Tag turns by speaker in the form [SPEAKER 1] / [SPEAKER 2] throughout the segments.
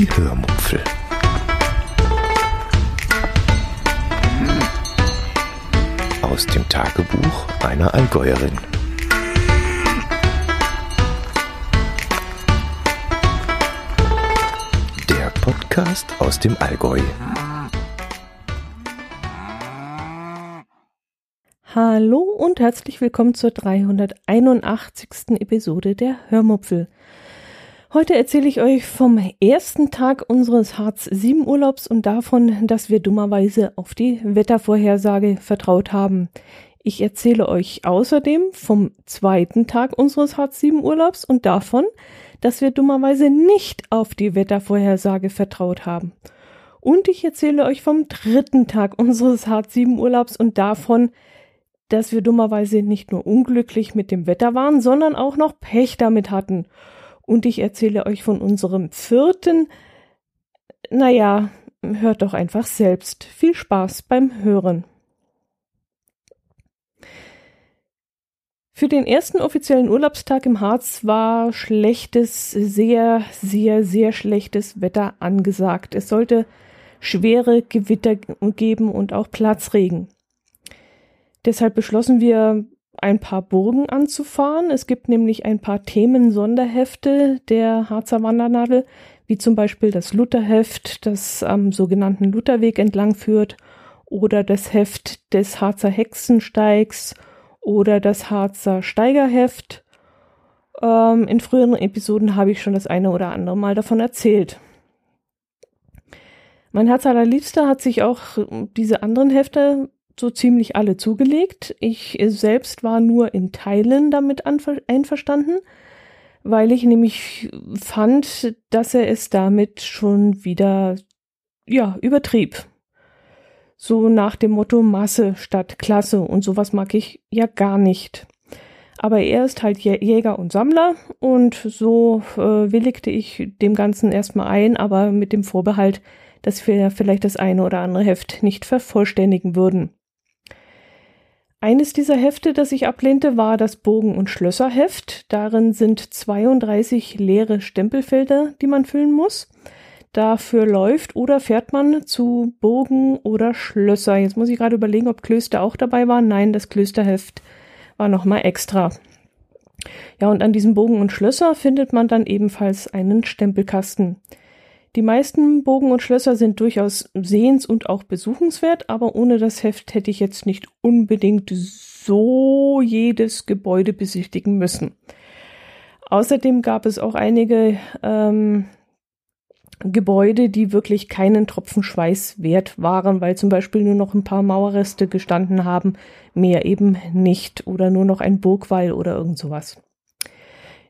[SPEAKER 1] Die Hörmupfel. Aus dem Tagebuch einer Allgäuerin. Der Podcast aus dem Allgäu.
[SPEAKER 2] Hallo und herzlich willkommen zur 381. Episode der Hörmupfel. Heute erzähle ich euch vom ersten Tag unseres Harz 7 Urlaubs und davon, dass wir dummerweise auf die Wettervorhersage vertraut haben. Ich erzähle euch außerdem vom zweiten Tag unseres Harz 7 Urlaubs und davon, dass wir dummerweise nicht auf die Wettervorhersage vertraut haben. Und ich erzähle euch vom dritten Tag unseres Harz 7 Urlaubs und davon, dass wir dummerweise nicht nur unglücklich mit dem Wetter waren, sondern auch noch Pech damit hatten und ich erzähle euch von unserem vierten. Naja, hört doch einfach selbst. Viel Spaß beim Hören. Für den ersten offiziellen Urlaubstag im Harz war schlechtes, sehr, sehr, sehr schlechtes Wetter angesagt. Es sollte schwere Gewitter geben und auch Platzregen. Deshalb beschlossen wir, ein paar Burgen anzufahren. Es gibt nämlich ein paar Themen-Sonderhefte der Harzer Wandernadel, wie zum Beispiel das Lutherheft, das am sogenannten Lutherweg entlang führt, oder das Heft des Harzer Hexensteigs oder das Harzer Steigerheft. Ähm, in früheren Episoden habe ich schon das eine oder andere Mal davon erzählt. Mein Herz allerliebster hat sich auch diese anderen Hefte so ziemlich alle zugelegt. Ich selbst war nur in Teilen damit einverstanden, weil ich nämlich fand, dass er es damit schon wieder, ja, übertrieb. So nach dem Motto Masse statt Klasse und sowas mag ich ja gar nicht. Aber er ist halt Jäger und Sammler und so äh, willigte ich dem Ganzen erstmal ein, aber mit dem Vorbehalt, dass wir vielleicht das eine oder andere Heft nicht vervollständigen würden. Eines dieser Hefte, das ich ablehnte, war das Bogen- und Schlösserheft. Darin sind 32 leere Stempelfelder, die man füllen muss. Dafür läuft oder fährt man zu Bogen oder Schlösser. Jetzt muss ich gerade überlegen, ob Klöster auch dabei waren. Nein, das Klösterheft war nochmal extra. Ja, und an diesem Bogen und Schlösser findet man dann ebenfalls einen Stempelkasten. Die meisten Bogen und Schlösser sind durchaus sehens- und auch besuchenswert, aber ohne das Heft hätte ich jetzt nicht unbedingt so jedes Gebäude besichtigen müssen. Außerdem gab es auch einige ähm, Gebäude, die wirklich keinen Tropfen Schweiß wert waren, weil zum Beispiel nur noch ein paar Mauerreste gestanden haben, mehr eben nicht oder nur noch ein Burgwall oder irgend sowas.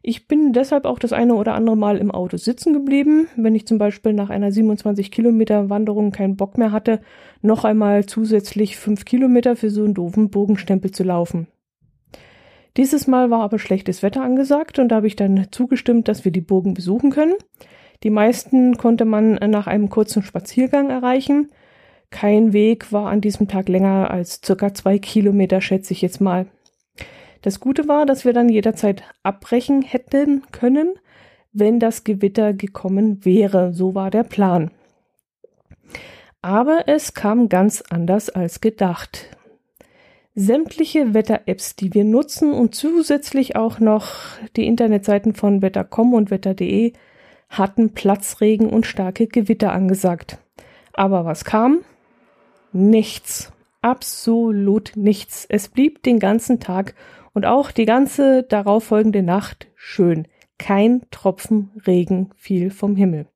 [SPEAKER 2] Ich bin deshalb auch das eine oder andere Mal im Auto sitzen geblieben, wenn ich zum Beispiel nach einer 27 Kilometer Wanderung keinen Bock mehr hatte, noch einmal zusätzlich fünf Kilometer für so einen doofen Bogenstempel zu laufen. Dieses Mal war aber schlechtes Wetter angesagt und da habe ich dann zugestimmt, dass wir die Burgen besuchen können. Die meisten konnte man nach einem kurzen Spaziergang erreichen. Kein Weg war an diesem Tag länger als circa zwei Kilometer, schätze ich jetzt mal. Das Gute war, dass wir dann jederzeit abbrechen hätten können, wenn das Gewitter gekommen wäre. So war der Plan. Aber es kam ganz anders als gedacht. Sämtliche Wetter-Apps, die wir nutzen und zusätzlich auch noch die Internetseiten von wetter.com und wetter.de hatten Platzregen und starke Gewitter angesagt. Aber was kam? Nichts. Absolut nichts. Es blieb den ganzen Tag und auch die ganze darauffolgende Nacht schön. Kein Tropfen Regen fiel vom Himmel.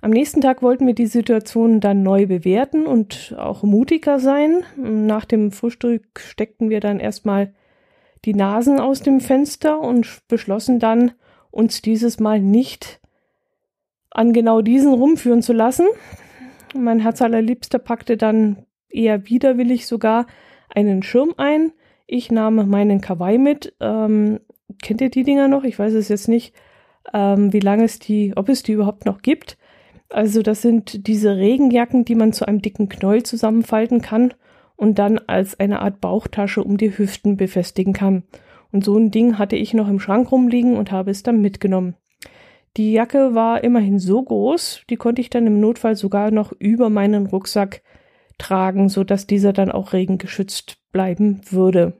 [SPEAKER 2] Am nächsten Tag wollten wir die Situation dann neu bewerten und auch mutiger sein. Nach dem Frühstück steckten wir dann erstmal die Nasen aus dem Fenster und beschlossen dann, uns dieses Mal nicht an genau diesen rumführen zu lassen. Mein Herz allerliebster packte dann eher widerwillig sogar einen Schirm ein, ich nahm meinen Kawaii mit. Ähm, kennt ihr die Dinger noch? Ich weiß es jetzt nicht, ähm, wie lange es die, ob es die überhaupt noch gibt. Also das sind diese Regenjacken, die man zu einem dicken Knäuel zusammenfalten kann und dann als eine Art Bauchtasche um die Hüften befestigen kann. Und so ein Ding hatte ich noch im Schrank rumliegen und habe es dann mitgenommen. Die Jacke war immerhin so groß, die konnte ich dann im Notfall sogar noch über meinen Rucksack tragen, so dass dieser dann auch regengeschützt bleiben würde.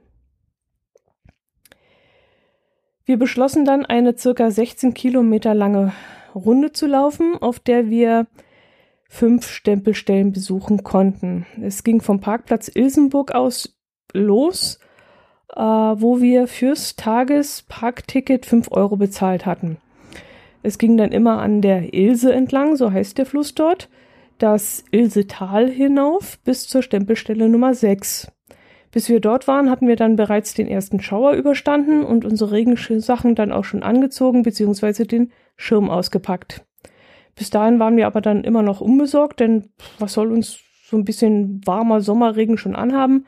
[SPEAKER 2] Wir beschlossen dann eine circa 16 Kilometer lange Runde zu laufen, auf der wir fünf Stempelstellen besuchen konnten. Es ging vom Parkplatz Ilsenburg aus los, äh, wo wir fürs Tagesparkticket fünf Euro bezahlt hatten. Es ging dann immer an der Ilse entlang, so heißt der Fluss dort, das Ilsetal hinauf bis zur Stempelstelle Nummer 6. Bis wir dort waren, hatten wir dann bereits den ersten Schauer überstanden und unsere Regensachen dann auch schon angezogen bzw. den Schirm ausgepackt. Bis dahin waren wir aber dann immer noch unbesorgt, denn was soll uns so ein bisschen warmer Sommerregen schon anhaben?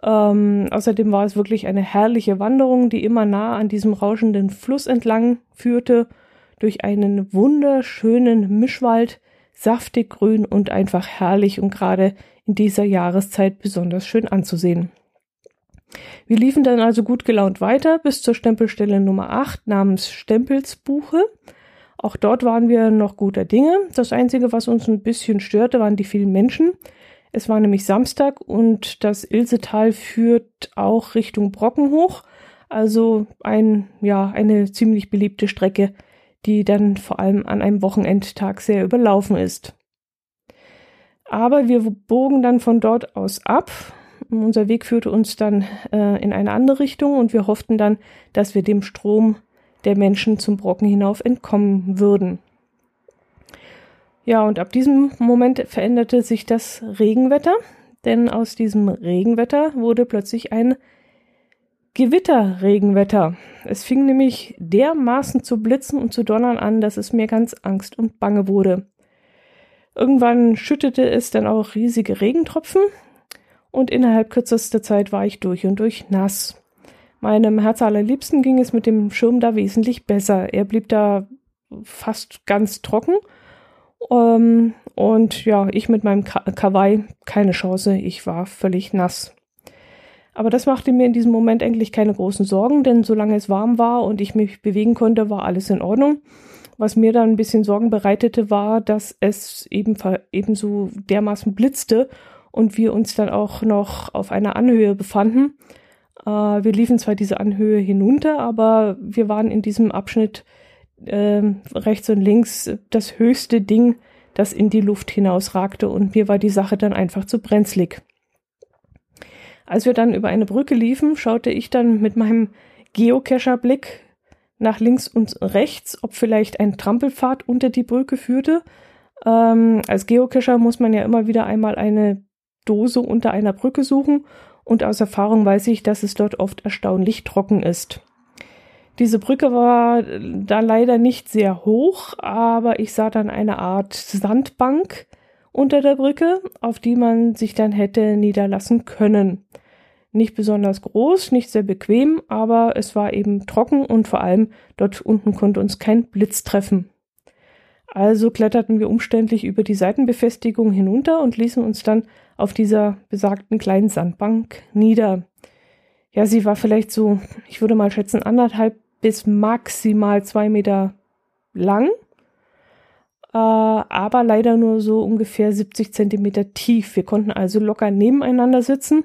[SPEAKER 2] Ähm, außerdem war es wirklich eine herrliche Wanderung, die immer nah an diesem rauschenden Fluss entlang führte durch einen wunderschönen Mischwald, saftig grün und einfach herrlich und gerade in dieser Jahreszeit besonders schön anzusehen. Wir liefen dann also gut gelaunt weiter bis zur Stempelstelle Nummer 8 namens Stempelsbuche. Auch dort waren wir noch guter Dinge. Das Einzige, was uns ein bisschen störte, waren die vielen Menschen. Es war nämlich Samstag und das Ilsetal führt auch Richtung Brocken hoch. Also ein, ja, eine ziemlich beliebte Strecke die dann vor allem an einem Wochenendtag sehr überlaufen ist. Aber wir bogen dann von dort aus ab. Unser Weg führte uns dann äh, in eine andere Richtung und wir hofften dann, dass wir dem Strom der Menschen zum Brocken hinauf entkommen würden. Ja, und ab diesem Moment veränderte sich das Regenwetter, denn aus diesem Regenwetter wurde plötzlich ein Gewitterregenwetter. Es fing nämlich dermaßen zu blitzen und zu donnern an, dass es mir ganz Angst und Bange wurde. Irgendwann schüttete es dann auch riesige Regentropfen und innerhalb kürzester Zeit war ich durch und durch nass. Meinem Herz allerliebsten ging es mit dem Schirm da wesentlich besser. Er blieb da fast ganz trocken. Ähm, und ja, ich mit meinem Kawaii keine Chance. Ich war völlig nass. Aber das machte mir in diesem Moment eigentlich keine großen Sorgen, denn solange es warm war und ich mich bewegen konnte, war alles in Ordnung. Was mir dann ein bisschen Sorgen bereitete, war, dass es eben, ebenso dermaßen blitzte und wir uns dann auch noch auf einer Anhöhe befanden. Äh, wir liefen zwar diese Anhöhe hinunter, aber wir waren in diesem Abschnitt äh, rechts und links das höchste Ding, das in die Luft hinausragte und mir war die Sache dann einfach zu brenzlig. Als wir dann über eine Brücke liefen, schaute ich dann mit meinem Geocacher-Blick nach links und rechts, ob vielleicht ein Trampelpfad unter die Brücke führte. Ähm, als Geocacher muss man ja immer wieder einmal eine Dose unter einer Brücke suchen und aus Erfahrung weiß ich, dass es dort oft erstaunlich trocken ist. Diese Brücke war da leider nicht sehr hoch, aber ich sah dann eine Art Sandbank unter der Brücke, auf die man sich dann hätte niederlassen können. Nicht besonders groß, nicht sehr bequem, aber es war eben trocken und vor allem dort unten konnte uns kein Blitz treffen. Also kletterten wir umständlich über die Seitenbefestigung hinunter und ließen uns dann auf dieser besagten kleinen Sandbank nieder. Ja, sie war vielleicht so, ich würde mal schätzen, anderthalb bis maximal zwei Meter lang äh, aber leider nur so ungefähr 70 Zentimeter tief. Wir konnten also locker nebeneinander sitzen,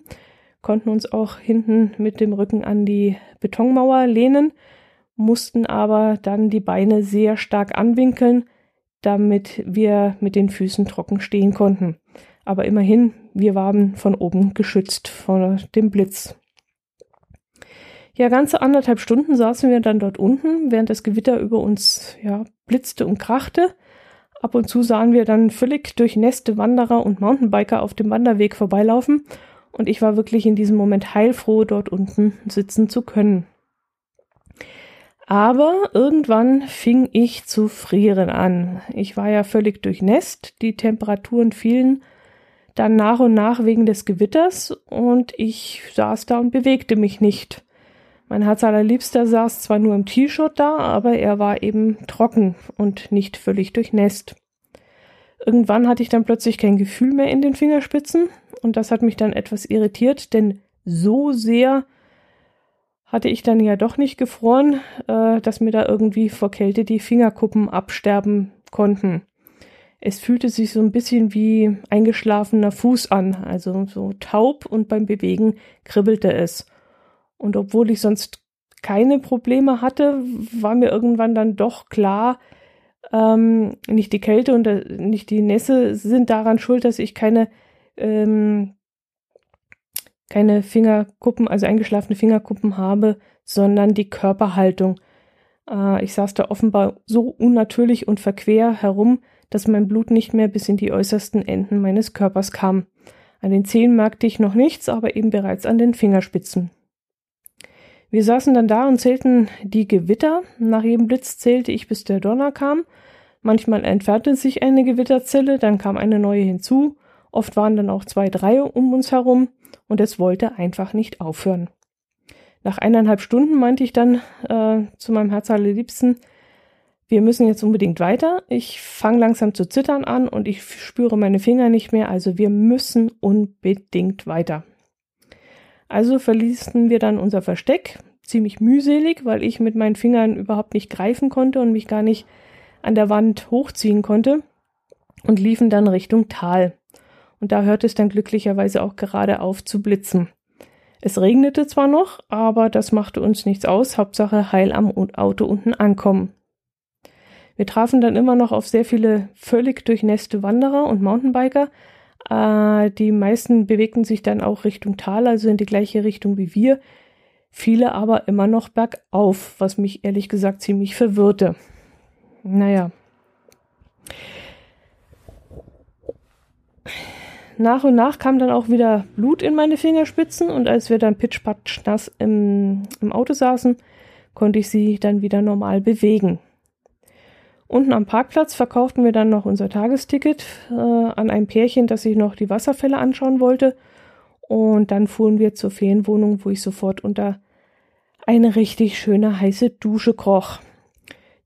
[SPEAKER 2] konnten uns auch hinten mit dem Rücken an die Betonmauer lehnen, mussten aber dann die Beine sehr stark anwinkeln, damit wir mit den Füßen trocken stehen konnten. Aber immerhin, wir waren von oben geschützt vor dem Blitz. Ja, ganze anderthalb Stunden saßen wir dann dort unten, während das Gewitter über uns ja, blitzte und krachte. Ab und zu sahen wir dann völlig durchnässte Wanderer und Mountainbiker auf dem Wanderweg vorbeilaufen und ich war wirklich in diesem Moment heilfroh, dort unten sitzen zu können. Aber irgendwann fing ich zu frieren an. Ich war ja völlig durchnässt, die Temperaturen fielen dann nach und nach wegen des Gewitters und ich saß da und bewegte mich nicht. Mein Herz allerliebster saß zwar nur im T-Shirt da, aber er war eben trocken und nicht völlig durchnässt. Irgendwann hatte ich dann plötzlich kein Gefühl mehr in den Fingerspitzen und das hat mich dann etwas irritiert, denn so sehr hatte ich dann ja doch nicht gefroren, äh, dass mir da irgendwie vor Kälte die Fingerkuppen absterben konnten. Es fühlte sich so ein bisschen wie eingeschlafener Fuß an, also so taub und beim Bewegen kribbelte es. Und obwohl ich sonst keine Probleme hatte, war mir irgendwann dann doch klar, ähm, nicht die Kälte und äh, nicht die Nässe sind daran schuld, dass ich keine ähm, keine Fingerkuppen, also eingeschlafene Fingerkuppen habe, sondern die Körperhaltung. Äh, ich saß da offenbar so unnatürlich und verquer herum, dass mein Blut nicht mehr bis in die äußersten Enden meines Körpers kam. An den Zehen merkte ich noch nichts, aber eben bereits an den Fingerspitzen. Wir saßen dann da und zählten die Gewitter. Nach jedem Blitz zählte ich, bis der Donner kam. Manchmal entfernte sich eine Gewitterzelle, dann kam eine neue hinzu. Oft waren dann auch zwei, drei um uns herum und es wollte einfach nicht aufhören. Nach eineinhalb Stunden meinte ich dann äh, zu meinem Herz allerliebsten, wir müssen jetzt unbedingt weiter. Ich fange langsam zu zittern an und ich spüre meine Finger nicht mehr, also wir müssen unbedingt weiter. Also verließen wir dann unser Versteck, ziemlich mühselig, weil ich mit meinen Fingern überhaupt nicht greifen konnte und mich gar nicht an der Wand hochziehen konnte und liefen dann Richtung Tal und da hört es dann glücklicherweise auch gerade auf zu blitzen. Es regnete zwar noch, aber das machte uns nichts aus, Hauptsache heil am Auto unten ankommen. Wir trafen dann immer noch auf sehr viele völlig durchnässte Wanderer und Mountainbiker. Äh, die meisten bewegten sich dann auch Richtung Tal, also in die gleiche Richtung wie wir. Viele aber immer noch bergauf, was mich ehrlich gesagt ziemlich verwirrte. Naja nach und nach kam dann auch wieder Blut in meine Fingerspitzen und als wir dann pitschpatsch nass im, im Auto saßen, konnte ich sie dann wieder normal bewegen. Unten am Parkplatz verkauften wir dann noch unser Tagesticket äh, an ein Pärchen, das sich noch die Wasserfälle anschauen wollte. Und dann fuhren wir zur Ferienwohnung, wo ich sofort unter eine richtig schöne heiße Dusche kroch.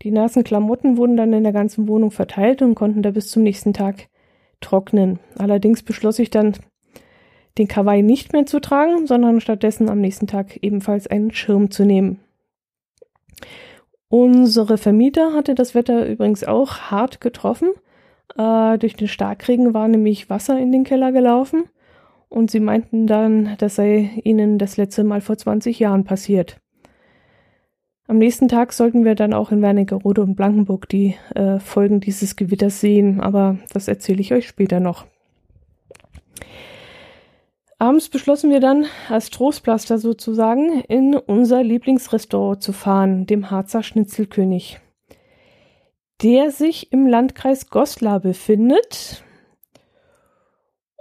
[SPEAKER 2] Die nassen Klamotten wurden dann in der ganzen Wohnung verteilt und konnten da bis zum nächsten Tag trocknen. Allerdings beschloss ich dann, den Kawaii nicht mehr zu tragen, sondern stattdessen am nächsten Tag ebenfalls einen Schirm zu nehmen. Unsere Vermieter hatte das Wetter übrigens auch hart getroffen. Äh, durch den Starkregen war nämlich Wasser in den Keller gelaufen und sie meinten dann, das sei ihnen das letzte Mal vor 20 Jahren passiert. Am nächsten Tag sollten wir dann auch in Wernigerode und Blankenburg die äh, Folgen dieses Gewitters sehen, aber das erzähle ich euch später noch. Abends beschlossen wir dann, als Trostpflaster sozusagen, in unser Lieblingsrestaurant zu fahren, dem Harzer Schnitzelkönig, der sich im Landkreis Goslar befindet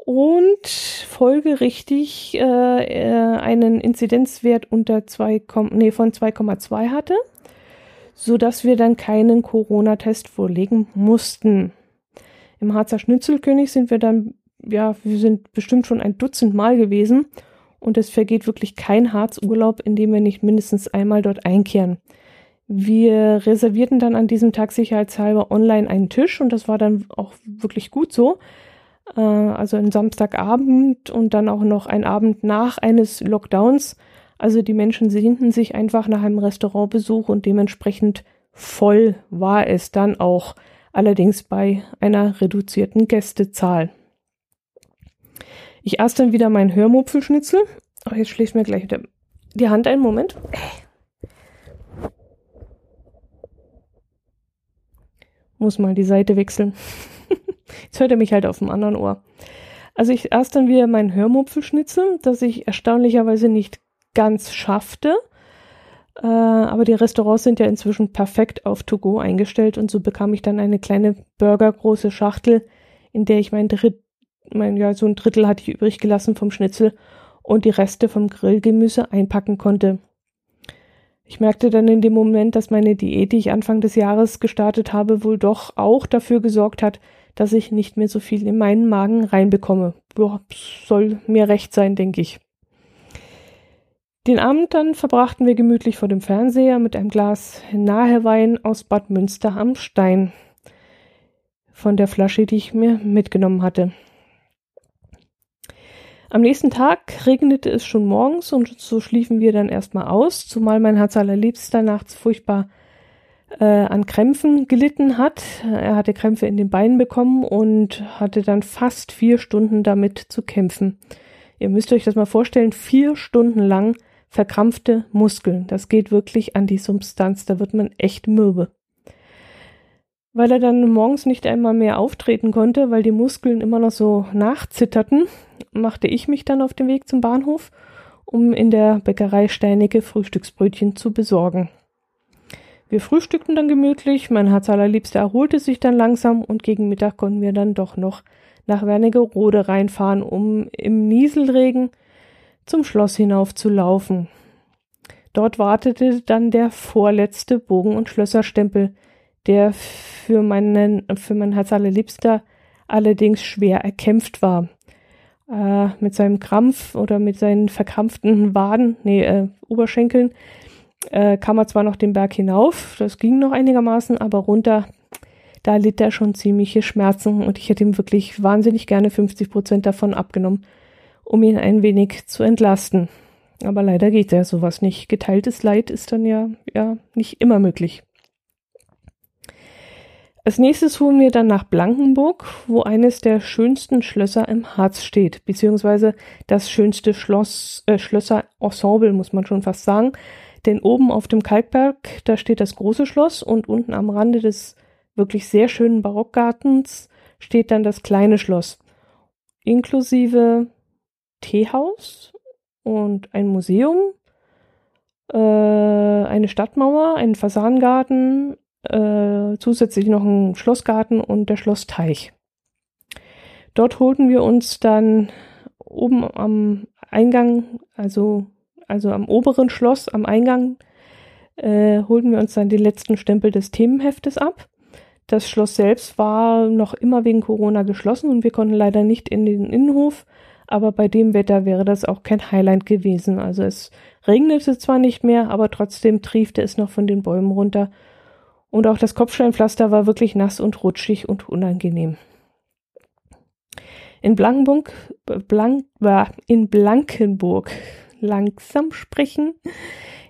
[SPEAKER 2] und folgerichtig äh, äh, einen Inzidenzwert unter 2, nee, von 2,2 hatte, so dass wir dann keinen Corona-Test vorlegen mussten. Im Harzer Schnitzelkönig sind wir dann, ja, wir sind bestimmt schon ein Dutzend Mal gewesen und es vergeht wirklich kein Harzurlaub, in dem wir nicht mindestens einmal dort einkehren. Wir reservierten dann an diesem Tag sicherheitshalber online einen Tisch und das war dann auch wirklich gut so äh, also ein Samstagabend und dann auch noch ein Abend nach eines Lockdowns. Also die Menschen sehnten sich einfach nach einem Restaurantbesuch und dementsprechend voll war es dann auch, allerdings bei einer reduzierten Gästezahl. Ich aß dann wieder meinen Hörmupfelschnitzel. Oh, jetzt schlägt mir gleich die Hand einen Moment. Muss mal die Seite wechseln. Jetzt hört er mich halt auf dem anderen Ohr. Also ich aß dann wieder mein Hörmupfelschnitzel, das ich erstaunlicherweise nicht ganz schaffte. Äh, aber die Restaurants sind ja inzwischen perfekt auf To-Go eingestellt und so bekam ich dann eine kleine burgergroße Schachtel, in der ich mein Dritt, mein, ja, so ein Drittel hatte ich übrig gelassen vom Schnitzel und die Reste vom Grillgemüse einpacken konnte. Ich merkte dann in dem Moment, dass meine Diät, die ich Anfang des Jahres gestartet habe, wohl doch auch dafür gesorgt hat, dass ich nicht mehr so viel in meinen Magen reinbekomme. Boah, soll mir recht sein, denke ich. Den Abend dann verbrachten wir gemütlich vor dem Fernseher mit einem Glas Nahewein aus Bad Münster am Stein. Von der Flasche, die ich mir mitgenommen hatte. Am nächsten Tag regnete es schon morgens und so schliefen wir dann erstmal aus, zumal mein Herz allerliebster nachts furchtbar äh, an Krämpfen gelitten hat. Er hatte Krämpfe in den Beinen bekommen und hatte dann fast vier Stunden damit zu kämpfen. Ihr müsst euch das mal vorstellen, vier Stunden lang verkrampfte Muskeln. Das geht wirklich an die Substanz, da wird man echt mürbe. Weil er dann morgens nicht einmal mehr auftreten konnte, weil die Muskeln immer noch so nachzitterten, machte ich mich dann auf den Weg zum Bahnhof, um in der Bäckerei steinige Frühstücksbrötchen zu besorgen. Wir frühstückten dann gemütlich, mein Herz allerliebster erholte sich dann langsam und gegen Mittag konnten wir dann doch noch nach Wernigerode reinfahren, um im Nieselregen zum Schloss hinauf zu laufen. Dort wartete dann der vorletzte Bogen- und Schlösserstempel, der für meinen, für mein Herz allerliebster allerdings schwer erkämpft war. Äh, mit seinem Krampf oder mit seinen verkrampften Waden, nee, äh, Oberschenkeln, äh, kam er zwar noch den Berg hinauf, das ging noch einigermaßen, aber runter, da litt er schon ziemliche Schmerzen und ich hätte ihm wirklich wahnsinnig gerne 50 Prozent davon abgenommen, um ihn ein wenig zu entlasten. Aber leider geht ja sowas nicht. Geteiltes Leid ist dann ja, ja nicht immer möglich. Als nächstes fuhren wir dann nach Blankenburg, wo eines der schönsten Schlösser im Harz steht, beziehungsweise das schönste Schloss, äh, Schlösserensemble, muss man schon fast sagen. Denn oben auf dem Kalkberg, da steht das große Schloss und unten am Rande des wirklich sehr schönen Barockgartens steht dann das kleine Schloss. Inklusive Teehaus und ein Museum, äh, eine Stadtmauer, einen Fasanengarten, äh, zusätzlich noch ein Schlossgarten und der Schlossteich. Dort holten wir uns dann oben am Eingang, also also am oberen Schloss, am Eingang, äh, holten wir uns dann den letzten Stempel des Themenheftes ab. Das Schloss selbst war noch immer wegen Corona geschlossen und wir konnten leider nicht in den Innenhof, aber bei dem Wetter wäre das auch kein Highlight gewesen. Also es regnete zwar nicht mehr, aber trotzdem triefte es noch von den Bäumen runter und auch das Kopfsteinpflaster war wirklich nass und rutschig und unangenehm. In Blankenburg, Blank, in Blankenburg langsam sprechen.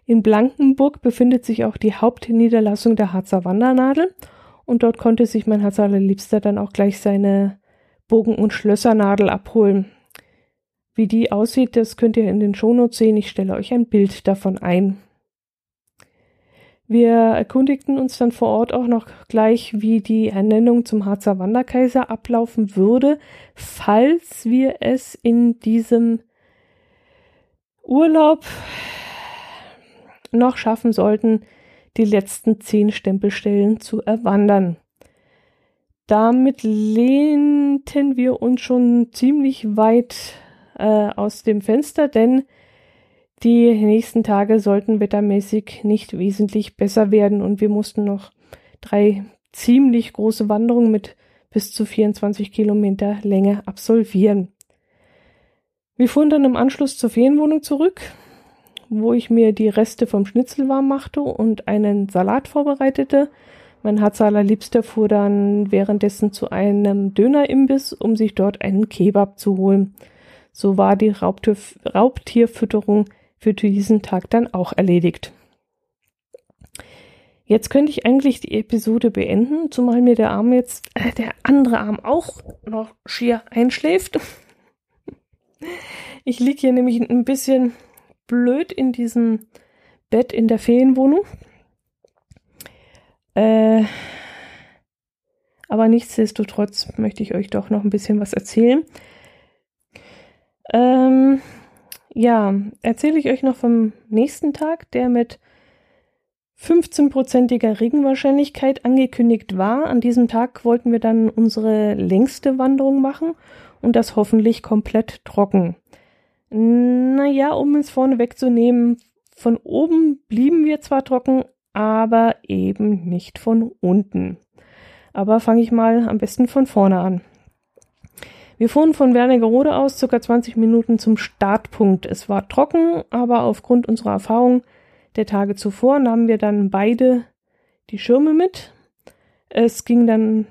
[SPEAKER 2] In Blankenburg befindet sich auch die Hauptniederlassung der Harzer Wandernadel und dort konnte sich mein Herz allerliebster dann auch gleich seine Bogen- und Schlössernadel abholen. Wie die aussieht, das könnt ihr in den Shownotes sehen. Ich stelle euch ein Bild davon ein. Wir erkundigten uns dann vor Ort auch noch gleich, wie die Ernennung zum Harzer Wanderkaiser ablaufen würde, falls wir es in diesem Urlaub noch schaffen sollten, die letzten zehn Stempelstellen zu erwandern. Damit lehnten wir uns schon ziemlich weit äh, aus dem Fenster, denn die nächsten Tage sollten wettermäßig nicht wesentlich besser werden und wir mussten noch drei ziemlich große Wanderungen mit bis zu 24 Kilometer Länge absolvieren. Wir fuhren dann im Anschluss zur Ferienwohnung zurück, wo ich mir die Reste vom Schnitzel warm machte und einen Salat vorbereitete. Mein Harzaler Liebster fuhr dann währenddessen zu einem Dönerimbiss, um sich dort einen Kebab zu holen. So war die Raubtier Raubtierfütterung für diesen Tag dann auch erledigt. Jetzt könnte ich eigentlich die Episode beenden, zumal mir der Arm jetzt, äh, der andere Arm auch noch schier einschläft. Ich liege hier nämlich ein bisschen blöd in diesem Bett in der Ferienwohnung. Äh, aber nichtsdestotrotz möchte ich euch doch noch ein bisschen was erzählen. Ähm, ja, erzähle ich euch noch vom nächsten Tag, der mit 15-prozentiger Regenwahrscheinlichkeit angekündigt war. An diesem Tag wollten wir dann unsere längste Wanderung machen und das hoffentlich komplett trocken. Naja, um es vorne wegzunehmen, von oben blieben wir zwar trocken, aber eben nicht von unten. Aber fange ich mal am besten von vorne an. Wir fuhren von Wernigerode aus circa 20 Minuten zum Startpunkt. Es war trocken, aber aufgrund unserer Erfahrung der Tage zuvor nahmen wir dann beide die Schirme mit. Es ging dann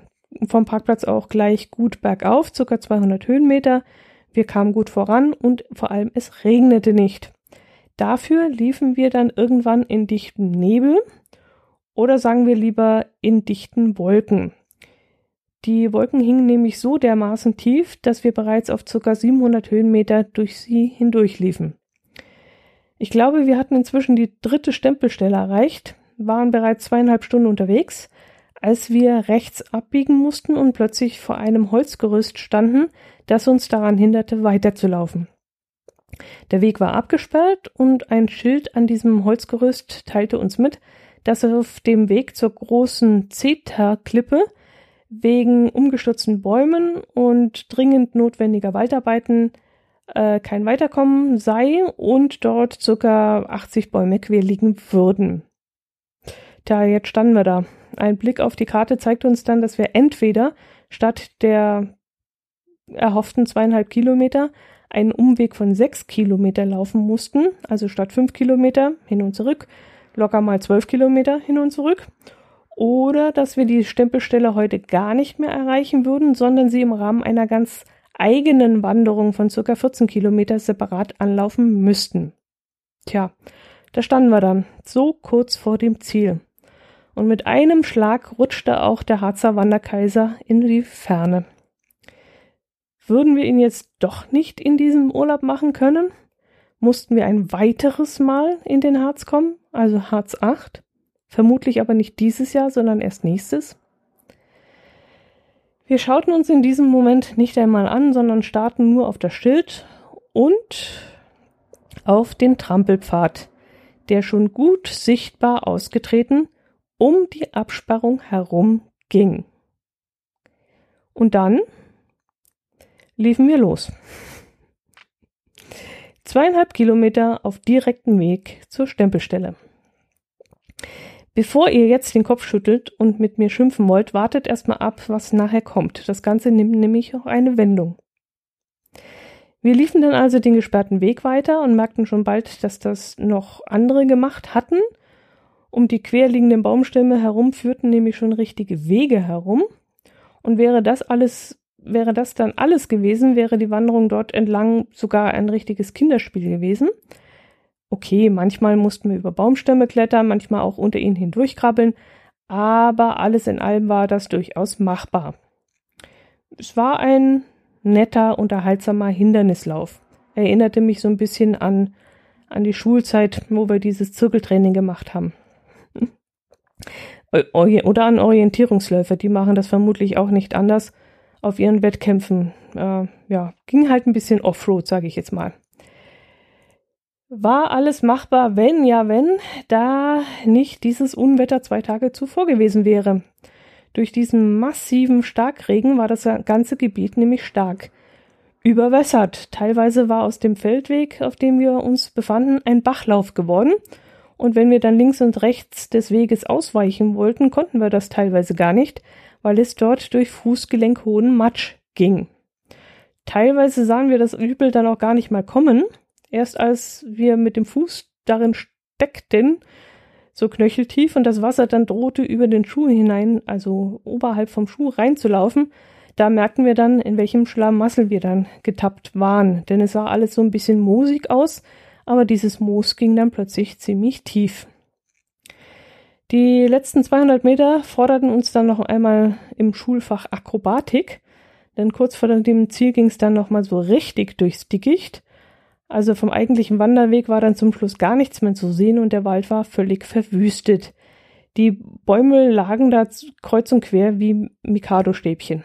[SPEAKER 2] vom Parkplatz auch gleich gut bergauf, circa 200 Höhenmeter. wir kamen gut voran und vor allem es regnete nicht. Dafür liefen wir dann irgendwann in dichten Nebel oder sagen wir lieber in dichten Wolken. Die Wolken hingen nämlich so dermaßen tief, dass wir bereits auf ca. 700 Höhenmeter durch sie hindurchliefen. Ich glaube, wir hatten inzwischen die dritte Stempelstelle erreicht, waren bereits zweieinhalb Stunden unterwegs, als wir rechts abbiegen mussten und plötzlich vor einem Holzgerüst standen, das uns daran hinderte, weiterzulaufen. Der Weg war abgesperrt und ein Schild an diesem Holzgerüst teilte uns mit, dass auf dem Weg zur großen Zeta-Klippe wegen umgestürzten Bäumen und dringend notwendiger Waldarbeiten äh, kein Weiterkommen sei und dort circa 80 Bäume quer liegen würden. Tja, jetzt standen wir da. Ein Blick auf die Karte zeigt uns dann, dass wir entweder statt der erhofften zweieinhalb Kilometer einen Umweg von sechs Kilometer laufen mussten, also statt fünf Kilometer hin und zurück, locker mal zwölf Kilometer hin und zurück. Oder dass wir die Stempelstelle heute gar nicht mehr erreichen würden, sondern sie im Rahmen einer ganz eigenen Wanderung von circa 14 Kilometer separat anlaufen müssten. Tja, da standen wir dann, so kurz vor dem Ziel. Und mit einem Schlag rutschte auch der Harzer Wanderkaiser in die Ferne. Würden wir ihn jetzt doch nicht in diesem Urlaub machen können? Mussten wir ein weiteres Mal in den Harz kommen, also Harz 8? Vermutlich aber nicht dieses Jahr, sondern erst nächstes. Wir schauten uns in diesem Moment nicht einmal an, sondern starrten nur auf das Schild und auf den Trampelpfad, der schon gut sichtbar ausgetreten um die Absperrung herum ging. Und dann liefen wir los. Zweieinhalb Kilometer auf direktem Weg zur Stempelstelle. Bevor ihr jetzt den Kopf schüttelt und mit mir schimpfen wollt, wartet erstmal ab, was nachher kommt. Das Ganze nimmt nämlich auch eine Wendung. Wir liefen dann also den gesperrten Weg weiter und merkten schon bald, dass das noch andere gemacht hatten. Um die querliegenden Baumstämme herum führten nämlich schon richtige Wege herum. Und wäre das alles, wäre das dann alles gewesen, wäre die Wanderung dort entlang sogar ein richtiges Kinderspiel gewesen. Okay, manchmal mussten wir über Baumstämme klettern, manchmal auch unter ihnen hindurchkrabbeln, aber alles in allem war das durchaus machbar. Es war ein netter, unterhaltsamer Hindernislauf. Erinnerte mich so ein bisschen an, an die Schulzeit, wo wir dieses Zirkeltraining gemacht haben. Oder an Orientierungsläufer, die machen das vermutlich auch nicht anders auf ihren Wettkämpfen. Äh, ja, ging halt ein bisschen Offroad, sage ich jetzt mal. War alles machbar, wenn, ja, wenn, da nicht dieses Unwetter zwei Tage zuvor gewesen wäre. Durch diesen massiven Starkregen war das ganze Gebiet nämlich stark überwässert. Teilweise war aus dem Feldweg, auf dem wir uns befanden, ein Bachlauf geworden. Und wenn wir dann links und rechts des Weges ausweichen wollten, konnten wir das teilweise gar nicht, weil es dort durch fußgelenkhohen Matsch ging. Teilweise sahen wir das Übel dann auch gar nicht mal kommen, Erst als wir mit dem Fuß darin steckten, so knöcheltief und das Wasser dann drohte über den Schuh hinein, also oberhalb vom Schuh reinzulaufen, da merkten wir dann, in welchem Schlamassel wir dann getappt waren, denn es sah alles so ein bisschen moosig aus, aber dieses Moos ging dann plötzlich ziemlich tief. Die letzten 200 Meter forderten uns dann noch einmal im Schulfach Akrobatik, denn kurz vor dem Ziel ging es dann nochmal so richtig durchs Dickicht also vom eigentlichen Wanderweg war dann zum Schluss gar nichts mehr zu sehen und der Wald war völlig verwüstet. Die Bäume lagen da kreuz und quer wie Mikado-Stäbchen.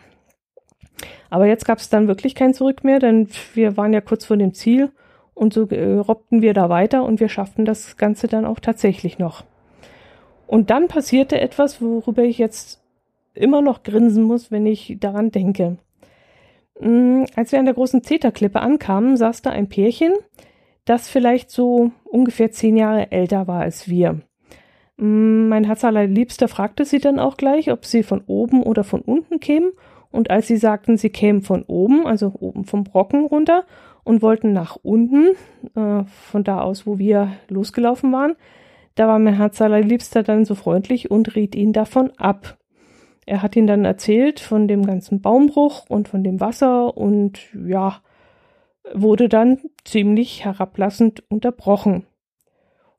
[SPEAKER 2] Aber jetzt gab es dann wirklich kein Zurück mehr, denn wir waren ja kurz vor dem Ziel und so äh, robbten wir da weiter und wir schafften das Ganze dann auch tatsächlich noch. Und dann passierte etwas, worüber ich jetzt immer noch grinsen muss, wenn ich daran denke. Mm, als wir an der großen Zeta-Klippe ankamen, saß da ein Pärchen, das vielleicht so ungefähr zehn Jahre älter war als wir. Mm, mein Herz Liebster fragte sie dann auch gleich, ob sie von oben oder von unten kämen. Und als sie sagten, sie kämen von oben, also oben vom Brocken runter und wollten nach unten, äh, von da aus, wo wir losgelaufen waren, da war mein Herz Liebster dann so freundlich und riet ihnen davon ab. Er hat ihn dann erzählt von dem ganzen Baumbruch und von dem Wasser und ja, wurde dann ziemlich herablassend unterbrochen.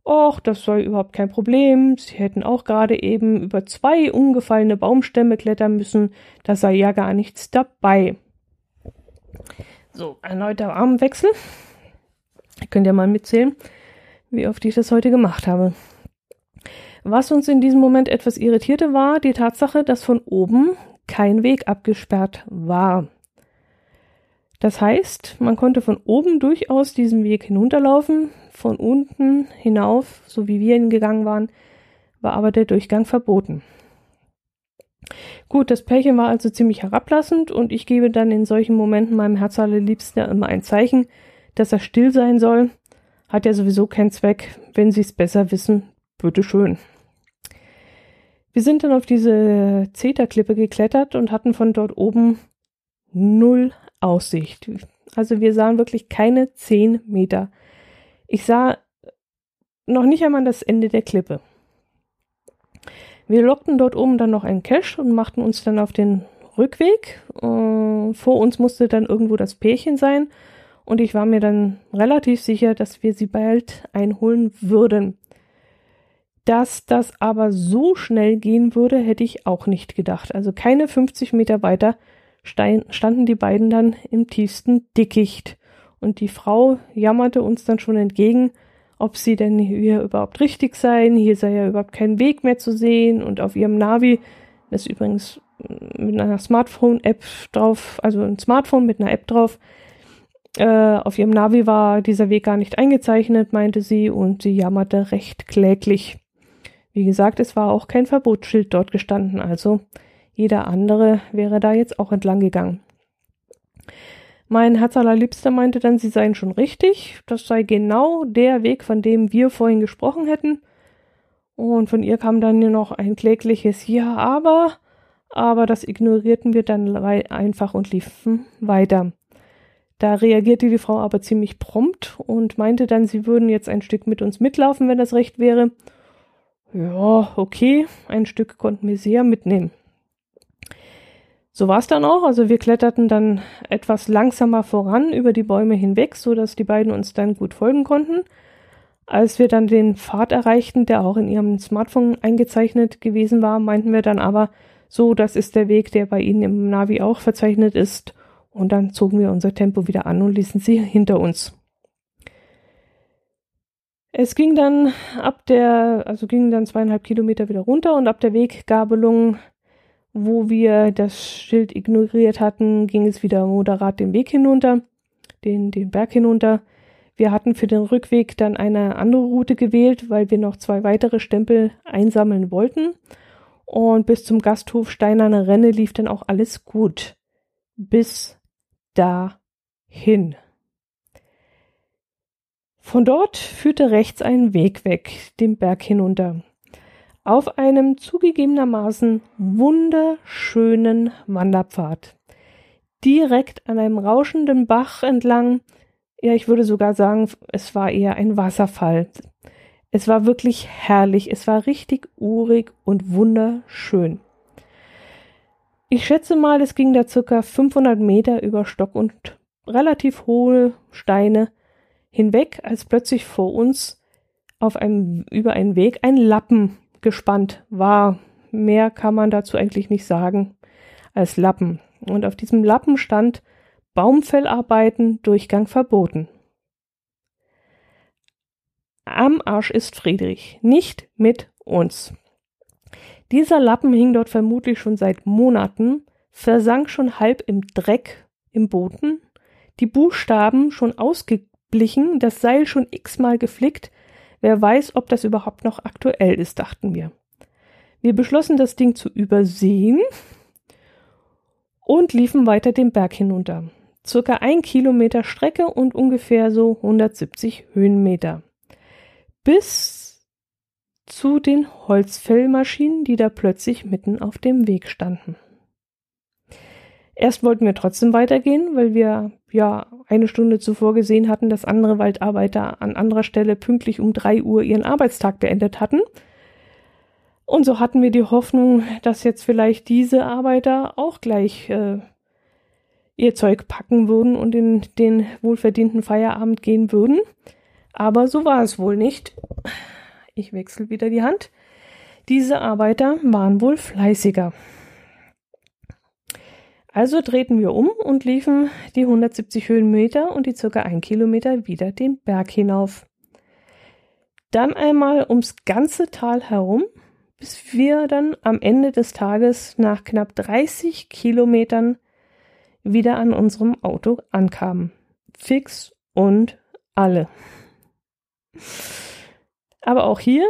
[SPEAKER 2] Och, das sei überhaupt kein Problem. Sie hätten auch gerade eben über zwei umgefallene Baumstämme klettern müssen. Da sei ja gar nichts dabei. So, erneuter Armwechsel. Ihr könnt ja mal mitzählen, wie oft ich das heute gemacht habe. Was uns in diesem Moment etwas irritierte, war die Tatsache, dass von oben kein Weg abgesperrt war. Das heißt, man konnte von oben durchaus diesen Weg hinunterlaufen, von unten hinauf, so wie wir ihn gegangen waren, war aber der Durchgang verboten. Gut, das Pärchen war also ziemlich herablassend und ich gebe dann in solchen Momenten meinem Herz allerliebsten immer ein Zeichen, dass er still sein soll. Hat ja sowieso keinen Zweck. Wenn sie es besser wissen, bitteschön. Wir sind dann auf diese Zeta-Klippe geklettert und hatten von dort oben null Aussicht. Also wir sahen wirklich keine zehn Meter. Ich sah noch nicht einmal das Ende der Klippe. Wir lockten dort oben dann noch einen Cache und machten uns dann auf den Rückweg. Äh, vor uns musste dann irgendwo das Pärchen sein und ich war mir dann relativ sicher, dass wir sie bald einholen würden. Dass das aber so schnell gehen würde, hätte ich auch nicht gedacht. Also keine 50 Meter weiter standen die beiden dann im tiefsten Dickicht. Und die Frau jammerte uns dann schon entgegen, ob sie denn hier überhaupt richtig seien. Hier sei ja überhaupt kein Weg mehr zu sehen. Und auf ihrem Navi, das übrigens mit einer Smartphone-App drauf, also ein Smartphone mit einer App drauf, äh, auf ihrem Navi war dieser Weg gar nicht eingezeichnet, meinte sie, und sie jammerte recht kläglich. Wie gesagt, es war auch kein Verbotsschild dort gestanden, also jeder andere wäre da jetzt auch entlang gegangen. Mein Herz allerliebster meinte dann, sie seien schon richtig, das sei genau der Weg, von dem wir vorhin gesprochen hätten. Und von ihr kam dann nur noch ein klägliches Ja, aber, aber das ignorierten wir dann einfach und liefen weiter. Da reagierte die Frau aber ziemlich prompt und meinte dann, sie würden jetzt ein Stück mit uns mitlaufen, wenn das recht wäre. Ja, okay, ein Stück konnten wir sehr mitnehmen. So war es dann auch. Also wir kletterten dann etwas langsamer voran über die Bäume hinweg, so dass die beiden uns dann gut folgen konnten. Als wir dann den Pfad erreichten, der auch in ihrem Smartphone eingezeichnet gewesen war, meinten wir dann aber, so, das ist der Weg, der bei Ihnen im Navi auch verzeichnet ist. Und dann zogen wir unser Tempo wieder an und ließen sie hinter uns. Es ging dann ab der, also ging dann zweieinhalb Kilometer wieder runter und ab der Weggabelung wo wir das Schild ignoriert hatten, ging es wieder moderat den Weg hinunter, den, den Berg hinunter. Wir hatten für den Rückweg dann eine andere Route gewählt, weil wir noch zwei weitere Stempel einsammeln wollten. Und bis zum Gasthof Steinerne Renne lief dann auch alles gut. Bis dahin. Von dort führte rechts ein Weg weg, den Berg hinunter auf einem zugegebenermaßen wunderschönen Wanderpfad. Direkt an einem rauschenden Bach entlang, ja, ich würde sogar sagen, es war eher ein Wasserfall. Es war wirklich herrlich, es war richtig urig und wunderschön. Ich schätze mal, es ging da circa 500 Meter über Stock und relativ hohe Steine hinweg, als plötzlich vor uns auf einem, über einen Weg ein Lappen gespannt war. Mehr kann man dazu eigentlich nicht sagen als Lappen. Und auf diesem Lappen stand Baumfellarbeiten, Durchgang verboten. Am Arsch ist Friedrich, nicht mit uns. Dieser Lappen hing dort vermutlich schon seit Monaten, versank schon halb im Dreck im Boden, die Buchstaben schon ausgeblichen, das Seil schon x-mal geflickt, Wer weiß, ob das überhaupt noch aktuell ist, dachten wir. Wir beschlossen, das Ding zu übersehen und liefen weiter den Berg hinunter. Circa ein Kilometer Strecke und ungefähr so 170 Höhenmeter. Bis zu den Holzfellmaschinen, die da plötzlich mitten auf dem Weg standen. Erst wollten wir trotzdem weitergehen, weil wir ja eine Stunde zuvor gesehen hatten, dass andere Waldarbeiter an anderer Stelle pünktlich um drei Uhr ihren Arbeitstag beendet hatten. Und so hatten wir die Hoffnung, dass jetzt vielleicht diese Arbeiter auch gleich äh, ihr Zeug packen würden und in den wohlverdienten Feierabend gehen würden. Aber so war es wohl nicht. Ich wechsle wieder die Hand. Diese Arbeiter waren wohl fleißiger. Also drehten wir um und liefen die 170 Höhenmeter und die circa ein Kilometer wieder den Berg hinauf. Dann einmal ums ganze Tal herum, bis wir dann am Ende des Tages nach knapp 30 Kilometern wieder an unserem Auto ankamen. Fix und alle. Aber auch hier,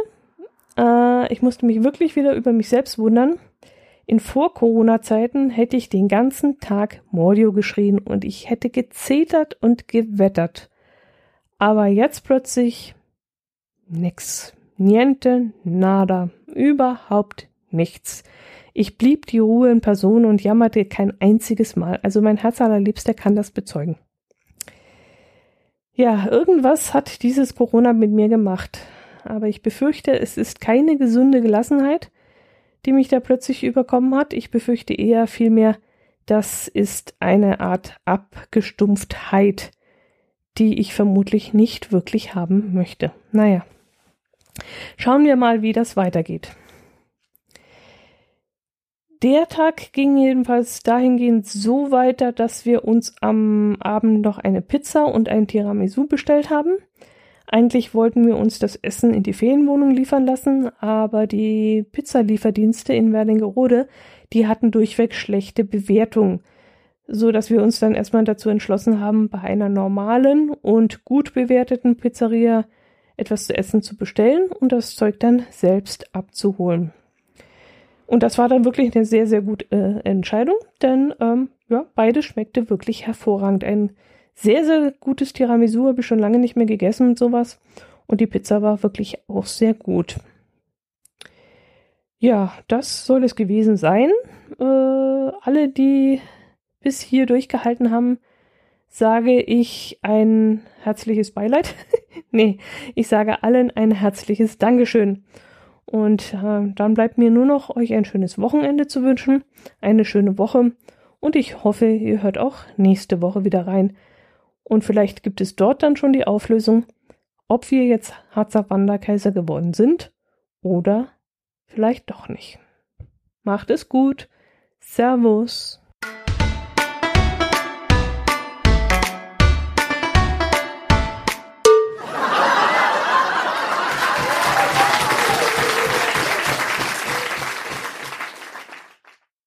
[SPEAKER 2] äh, ich musste mich wirklich wieder über mich selbst wundern. In Vor-Corona-Zeiten hätte ich den ganzen Tag Mordio geschrien und ich hätte gezetert und gewettert. Aber jetzt plötzlich nix. Niente, nada. Überhaupt nichts. Ich blieb die Ruhe in Person und jammerte kein einziges Mal. Also mein Herz allerliebster kann das bezeugen. Ja, irgendwas hat dieses Corona mit mir gemacht. Aber ich befürchte, es ist keine gesunde Gelassenheit, die mich da plötzlich überkommen hat. Ich befürchte eher vielmehr, das ist eine Art Abgestumpftheit, die ich vermutlich nicht wirklich haben möchte. Naja, schauen wir mal, wie das weitergeht. Der Tag ging jedenfalls dahingehend so weiter, dass wir uns am Abend noch eine Pizza und ein Tiramisu bestellt haben. Eigentlich wollten wir uns das Essen in die Ferienwohnung liefern lassen, aber die Pizzalieferdienste in Werlingerode, die hatten durchweg schlechte Bewertungen, so dass wir uns dann erstmal dazu entschlossen haben, bei einer normalen und gut bewerteten Pizzeria etwas zu essen zu bestellen und das Zeug dann selbst abzuholen. Und das war dann wirklich eine sehr, sehr gute äh, Entscheidung, denn ähm, ja, beides schmeckte wirklich hervorragend. Ein sehr, sehr gutes Tiramisu habe ich schon lange nicht mehr gegessen und sowas. Und die Pizza war wirklich auch sehr gut. Ja, das soll es gewesen sein. Äh, alle, die bis hier durchgehalten haben, sage ich ein herzliches Beileid. nee, ich sage allen ein herzliches Dankeschön. Und äh, dann bleibt mir nur noch euch ein schönes Wochenende zu wünschen, eine schöne Woche und ich hoffe, ihr hört auch nächste Woche wieder rein. Und vielleicht gibt es dort dann schon die Auflösung, ob wir jetzt Harzer Wanderkaiser geworden sind oder vielleicht doch nicht. Macht es gut. Servus.